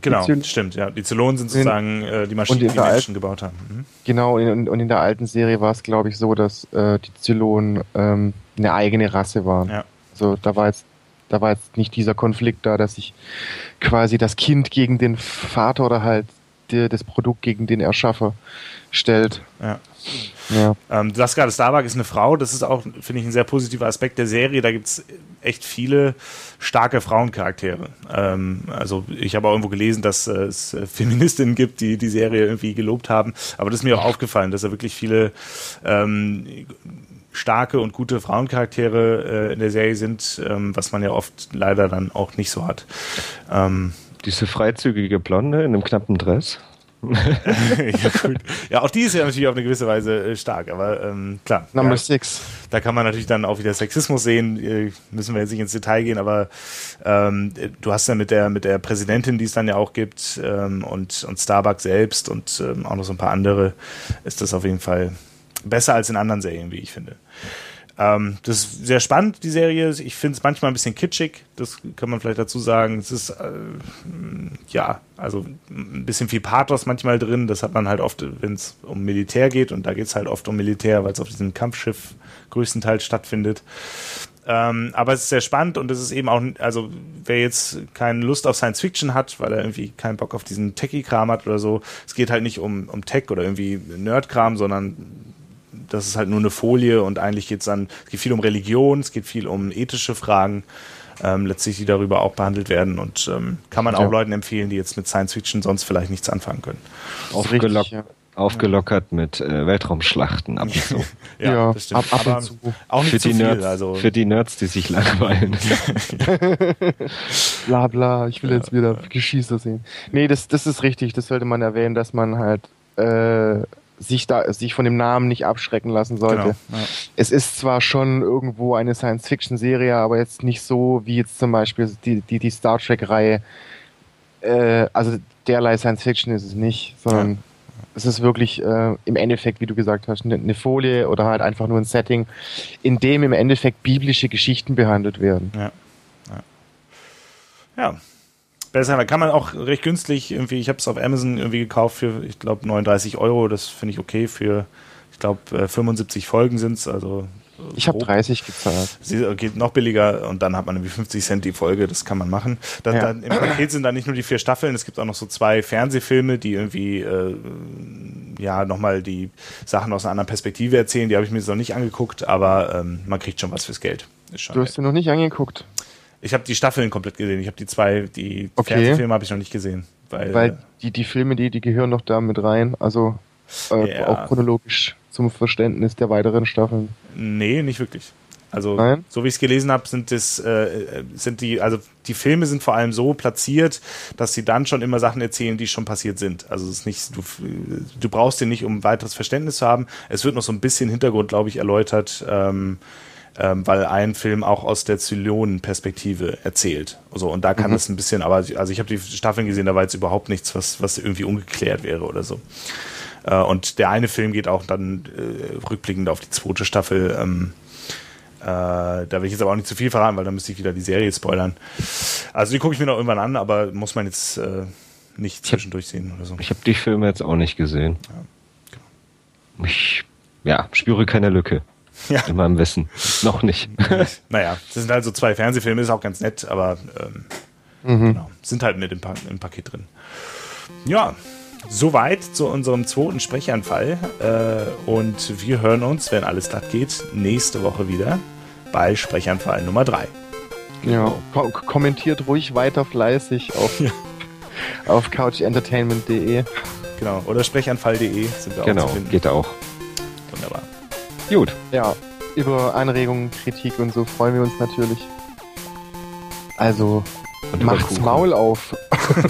Genau, stimmt, ja. Die Zylonen sind sozusagen äh, die Maschinen, die Menschen alten, gebaut haben. Mhm. Genau, und, und, in der alten Serie war es, glaube ich, so, dass äh, die Zylonen ähm, eine eigene Rasse waren. Ja. Also da war jetzt da war jetzt nicht dieser Konflikt da, dass sich quasi das Kind gegen den Vater oder halt die, das Produkt gegen den Erschaffer stellt. Ja. Ja. Ähm, du sagst gerade, Starbuck ist eine Frau. Das ist auch, finde ich, ein sehr positiver Aspekt der Serie. Da gibt es echt viele starke Frauencharaktere. Ähm, also ich habe auch irgendwo gelesen, dass äh, es Feministinnen gibt, die die Serie irgendwie gelobt haben. Aber das ist mir auch aufgefallen, dass da wirklich viele ähm, starke und gute Frauencharaktere äh, in der Serie sind, ähm, was man ja oft leider dann auch nicht so hat. Ähm, Diese freizügige Blonde in einem knappen Dress. [LAUGHS] ja, gut. ja, auch die ist ja natürlich auf eine gewisse Weise äh, stark, aber ähm, klar. Number ja, six. Da kann man natürlich dann auch wieder Sexismus sehen, äh, müssen wir jetzt nicht ins Detail gehen, aber ähm, du hast ja mit der mit der Präsidentin, die es dann ja auch gibt, ähm, und, und Starbucks selbst und ähm, auch noch so ein paar andere, ist das auf jeden Fall besser als in anderen Serien, wie ich finde. Ähm, das ist sehr spannend, die Serie. Ich finde es manchmal ein bisschen kitschig, das kann man vielleicht dazu sagen. Es ist, äh, ja, also ein bisschen viel Pathos manchmal drin. Das hat man halt oft, wenn es um Militär geht. Und da geht es halt oft um Militär, weil es auf diesem Kampfschiff größtenteils stattfindet. Ähm, aber es ist sehr spannend und es ist eben auch, also wer jetzt keine Lust auf Science Fiction hat, weil er irgendwie keinen Bock auf diesen Techie-Kram hat oder so, es geht halt nicht um, um Tech oder irgendwie Nerd-Kram, sondern das ist halt nur eine Folie und eigentlich geht es dann, es geht viel um Religion, es geht viel um ethische Fragen, ähm, letztlich die darüber auch behandelt werden und ähm, kann man auch ja. Leuten empfehlen, die jetzt mit Science Fiction sonst vielleicht nichts anfangen können. Aufgelock richtig, ja. Aufgelockert mit äh, Weltraumschlachten ab und zu. [LAUGHS] ja, ja das stimmt. Ab, ab und zu. Auch nicht für zu die viel, Nerds, also. Für die Nerds, die sich langweilen. [LAUGHS] bla bla, ich will jetzt wieder Geschießer sehen. Nee, das, das ist richtig, das sollte man erwähnen, dass man halt äh, sich da sich von dem Namen nicht abschrecken lassen sollte. Genau, ja. Es ist zwar schon irgendwo eine Science-Fiction-Serie, aber jetzt nicht so wie jetzt zum Beispiel die, die, die Star Trek-Reihe. Äh, also derlei Science-Fiction ist es nicht, sondern ja. es ist wirklich äh, im Endeffekt, wie du gesagt hast, eine, eine Folie oder halt einfach nur ein Setting, in dem im Endeffekt biblische Geschichten behandelt werden. Ja. Ja. ja besser. Da kann man auch recht günstig irgendwie, ich habe es auf Amazon irgendwie gekauft für, ich glaube, 39 Euro. Das finde ich okay für, ich glaube, 75 Folgen sind es. Also Ich habe 30 gezahlt. Sie geht noch billiger und dann hat man irgendwie 50 Cent die Folge, das kann man machen. Dann, Ja. dann, Im Paket sind dann nicht nur die vier Staffeln, es gibt auch noch so zwei Fernsehfilme, die irgendwie äh, ja nochmal die Sachen aus einer anderen Perspektive erzählen. Die habe ich mir jetzt noch nicht angeguckt, aber ähm, man kriegt schon was fürs Geld. Du hast dir noch nicht angeguckt, ich habe die Staffeln komplett gesehen. Ich habe die zwei, die Okay. Fernsehfilme habe ich noch nicht gesehen. Weil, weil die, die Filme, die, die gehören noch da mit rein. Also äh, Ja. auch chronologisch zum Verständnis der weiteren Staffeln. Nee, nicht wirklich. Also, Nein? so wie ich es gelesen habe, sind das, äh, sind die, also die Filme sind vor allem so platziert, dass sie dann schon immer Sachen erzählen, die schon passiert sind. Also es ist nicht, du, du brauchst den nicht, um weiteres Verständnis zu haben. Es wird noch so ein bisschen Hintergrund, glaube ich, erläutert, ähm, ähm, weil ein Film auch aus der Zylonen-Perspektive erzählt. Also, und da kann es ein bisschen, aber also ich habe die Staffeln gesehen, da war jetzt überhaupt nichts, was, was irgendwie ungeklärt wäre oder so. Äh, und der eine Film geht auch dann äh, rückblickend auf die zweite Staffel. Ähm, äh, da will ich jetzt aber auch nicht zu viel verraten, weil dann müsste ich wieder die Serie spoilern. Also die gucke ich mir noch irgendwann an, aber muss man jetzt äh, nicht zwischendurch sehen oder so. Ich habe die Filme jetzt auch nicht gesehen. Ich ja, spüre keine Lücke Ja. in meinem Wissen. Noch nicht. [LAUGHS] naja, das sind halt so zwei Fernsehfilme, ist auch ganz nett, aber ähm, Mhm. genau, sind halt mit im, pa im Paket drin. Ja, soweit zu unserem zweiten Sprechanfall. Äh, und wir hören uns, wenn alles glatt geht, nächste Woche wieder bei Sprechanfall Nummer 3. Ja. Ko kommentiert ruhig weiter fleißig auf, Ja. auf couchentertainment.de. Genau. Oder sprechanfall.de sind wir auch genau, zu finden. geht auch. Wunderbar. Gut. Ja, über Anregungen, Kritik und so freuen wir uns natürlich. Also Und macht's Kuchen. Maul auf. [LAUGHS]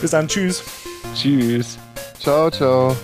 Bis dann. Tschüss. Tschüss. ciao, ciao.